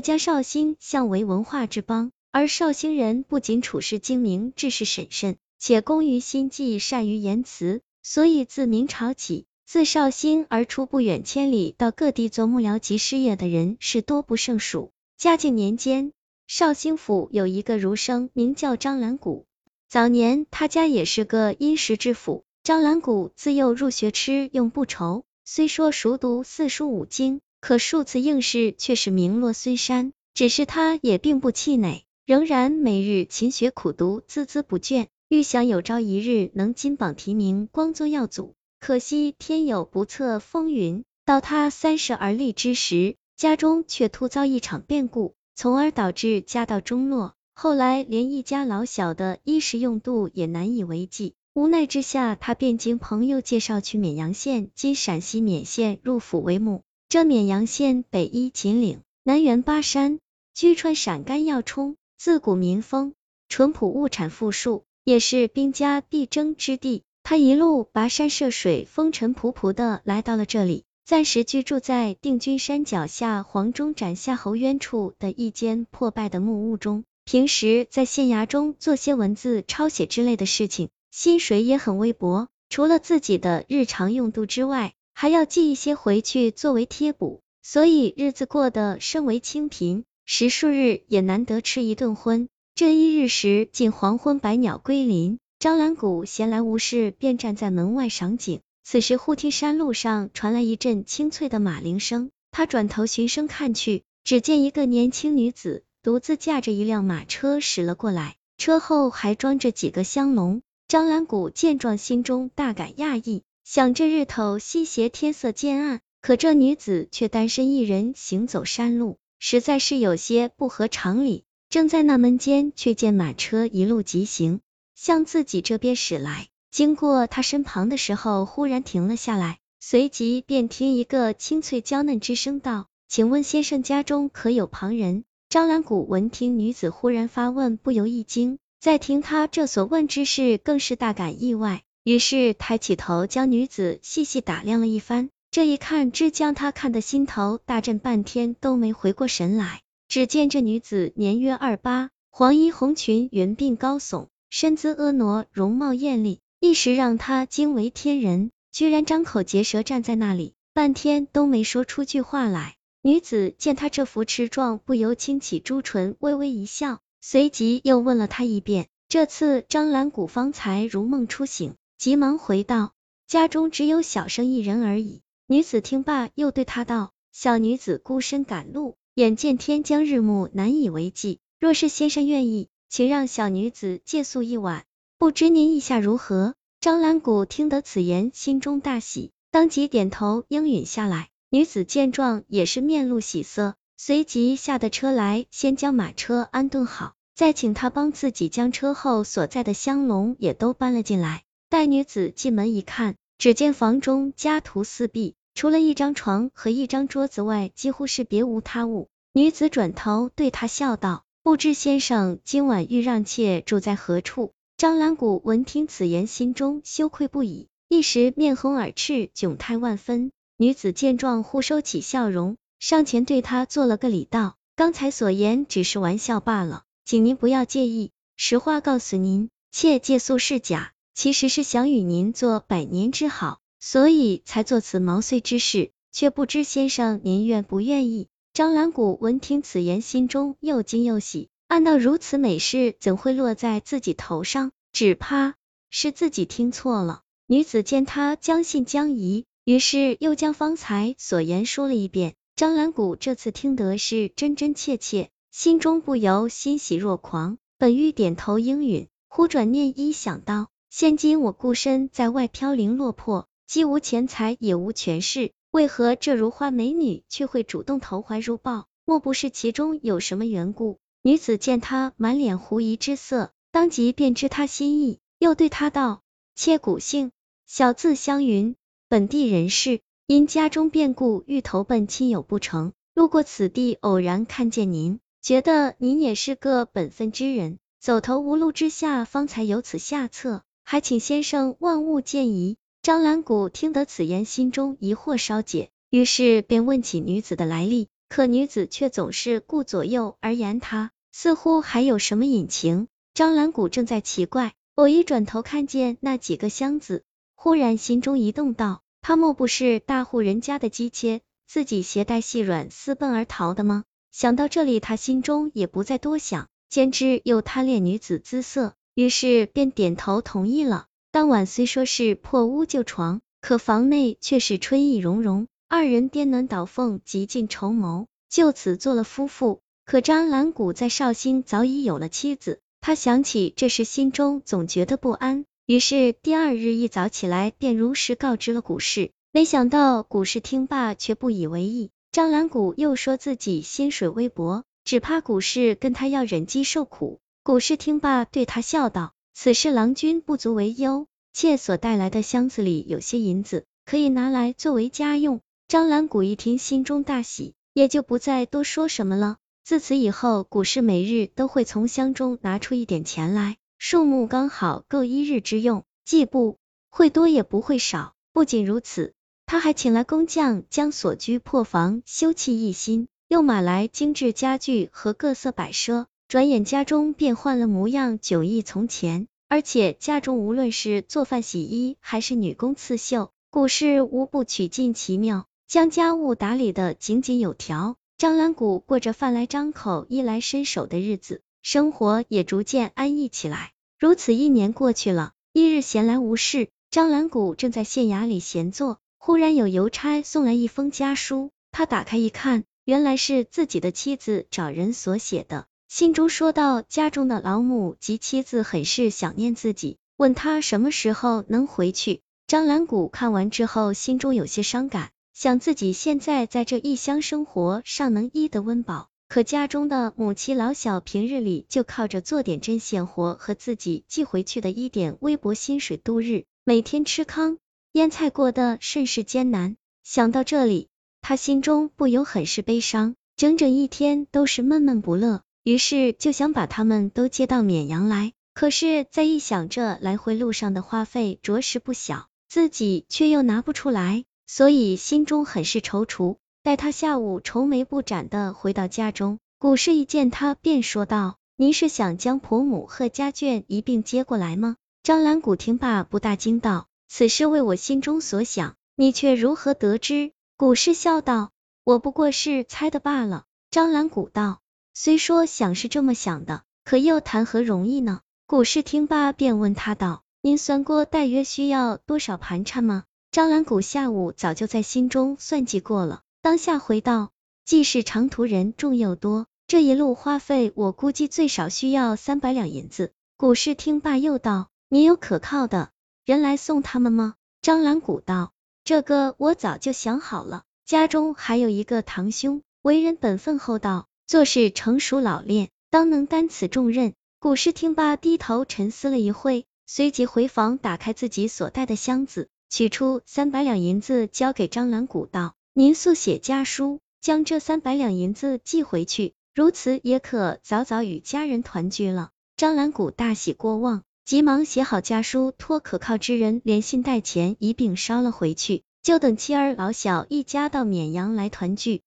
将绍兴向为文化之邦。而绍兴人不仅处事精明、治事审慎，且工于心计、善于言辞，所以自明朝起，自绍兴而出不远千里到各地做幕僚及事业的人是多不胜数。嘉靖年间，绍兴府有一个儒生，名叫张兰谷。早年他家也是个殷实之府。张兰谷自幼入学吃用不愁，虽说熟读四书五经，可数次应试却是名落孙山。只是他也并不气馁，仍然每日勤学苦读，孜孜不倦，预想有朝一日能金榜题名，光宗耀祖。可惜天有不测风云，到他三十而立之时。家中却突遭一场变故，从而导致家道中落。后来连一家老小的衣食用度也难以为继，无奈之下，他便经朋友介绍去绵阳县（今陕西勉县）入府为母。这绵阳县北依秦岭，南缘巴山，居川陕甘要冲，自古民风淳朴，物产富庶，也是兵家必争之地。他一路跋山涉水，风尘仆仆的来到了这里。暂时居住在定军山脚下黄忠斩夏侯渊处的一间破败的木屋中，平时在县衙中做些文字抄写之类的事情，薪水也很微薄，除了自己的日常用度之外，还要寄一些回去作为贴补，所以日子过得甚为清贫，十数日也难得吃一顿荤。这一日时，近黄昏，百鸟归林，张兰谷闲来无事，便站在门外赏景。此时，忽听山路上传来一阵清脆的马铃声，他转头循声看去，只见一个年轻女子独自驾着一辆马车驶了过来，车后还装着几个香笼。张兰谷见状，心中大感讶异，想这日头西斜，天色渐暗，可这女子却单身一人行走山路，实在是有些不合常理。正在纳闷间，却见马车一路疾行，向自己这边驶来。经过他身旁的时候，忽然停了下来，随即便听一个清脆娇嫩之声道：“请问先生家中可有旁人？”张兰谷闻听女子忽然发问，不由一惊，再听他这所问之事，更是大感意外，于是抬起头将女子细细打量了一番，这一看只将他看得心头大震，半天都没回过神来。只见这女子年约二八，黄衣红裙，云鬓高耸，身姿婀娜，容貌艳丽。一时让他惊为天人，居然张口结舌站在那里，半天都没说出句话来。女子见他这副痴状，不由轻启朱唇，微微一笑，随即又问了他一遍。这次张兰谷方才如梦初醒，急忙回道：“家中只有小生一人而已。”女子听罢，又对他道：“小女子孤身赶路，眼见天将日暮，难以为继。若是先生愿意，请让小女子借宿一晚。”不知您意下如何？张兰谷听得此言，心中大喜，当即点头应允下来。女子见状，也是面露喜色，随即下的车来，先将马车安顿好，再请他帮自己将车后所在的香笼也都搬了进来。待女子进门一看，只见房中家徒四壁，除了一张床和一张桌子外，几乎是别无他物。女子转头对他笑道：“不知先生今晚欲让妾住在何处？”张兰谷闻听此言，心中羞愧不已，一时面红耳赤，窘态万分。女子见状，忽收起笑容，上前对他做了个礼，道：“刚才所言只是玩笑罢了，请您不要介意。实话告诉您，妾借宿是假，其实是想与您做百年之好，所以才做此毛遂之事，却不知先生您愿不愿意。”张兰谷闻听此言，心中又惊又喜。暗道如此美事怎会落在自己头上？只怕是自己听错了。女子见他将信将疑，于是又将方才所言说了一遍。张兰谷这次听得是真真切切，心中不由欣喜若狂。本欲点头应允，忽转念一想到，现今我孤身在外飘零落魄，既无钱财也无权势，为何这如花美女却会主动投怀入抱？莫不是其中有什么缘故？女子见他满脸狐疑之色，当即便知他心意，又对他道：“妾古姓，小字湘云，本地人士，因家中变故，欲投奔亲友不成，路过此地，偶然看见您，觉得您也是个本分之人，走投无路之下，方才有此下策，还请先生万物见疑。”张兰谷听得此言，心中疑惑稍解，于是便问起女子的来历。可女子却总是顾左右而言他，似乎还有什么隐情。张兰谷正在奇怪，偶一转头看见那几个箱子，忽然心中一动，道：他莫不是大户人家的姬妾，自己携带细软私奔而逃的吗？想到这里，他心中也不再多想，兼之又贪恋女子姿色，于是便点头同意了。当晚虽说是破屋旧床，可房内却是春意融融。二人颠鸾倒凤，极尽筹谋，就此做了夫妇。可张兰谷在绍兴早已有了妻子，他想起这事，心中总觉得不安。于是第二日一早起来，便如实告知了古氏。没想到古氏听罢，却不以为意。张兰谷又说自己薪水微薄，只怕古氏跟他要忍饥受苦。古氏听罢，对他笑道：“此事郎君不足为忧，妾所带来的箱子里有些银子，可以拿来作为家用。”张兰谷一听，心中大喜，也就不再多说什么了。自此以后，古氏每日都会从箱中拿出一点钱来，数目刚好够一日之用，既不会多，也不会少。不仅如此，他还请来工匠将所居破房修葺一新，又买来精致家具和各色摆设。转眼家中便换了模样，迥异从前。而且家中无论是做饭、洗衣，还是女工刺绣，古氏无不取尽其妙。将家务打理的井井有条，张兰谷过着饭来张口、衣来伸手的日子，生活也逐渐安逸起来。如此一年过去了，一日闲来无事，张兰谷正在县衙里闲坐，忽然有邮差送来一封家书，他打开一看，原来是自己的妻子找人所写的，信中说到家中的老母及妻子很是想念自己，问他什么时候能回去。张兰谷看完之后，心中有些伤感。想自己现在在这异乡生活，尚能衣得温饱，可家中的母亲老小平日里就靠着做点针线活和自己寄回去的一点微薄薪水度日，每天吃糠腌菜过得甚是艰难。想到这里，他心中不由很是悲伤，整整一天都是闷闷不乐。于是就想把他们都接到绵阳来，可是再一想，这来回路上的花费着实不小，自己却又拿不出来。所以心中很是踌躇。待他下午愁眉不展的回到家中，古氏一见他，便说道：“您是想将婆母和家眷一并接过来吗？”张兰谷听罢，不大惊道：“此事为我心中所想，你却如何得知？”古氏笑道：“我不过是猜的罢了。”张兰谷道：“虽说想是这么想的，可又谈何容易呢？”古氏听罢，便问他道：“您算过大约需要多少盘缠吗？”张兰谷下午早就在心中算计过了，当下回道：“既是长途人，众又多，这一路花费我估计最少需要三百两银子。”古氏听罢又道：“你有可靠的人来送他们吗？”张兰谷道：“这个我早就想好了，家中还有一个堂兄，为人本分厚道，做事成熟老练，当能担此重任。”古氏听罢，低头沉思了一会，随即回房打开自己所带的箱子。取出三百两银子交给张兰谷道：“您速写家书，将这三百两银子寄回去，如此也可早早与家人团聚了。”张兰谷大喜过望，急忙写好家书，托可靠之人连信带钱一并捎了回去，就等妻儿老小一家到绵阳来团聚。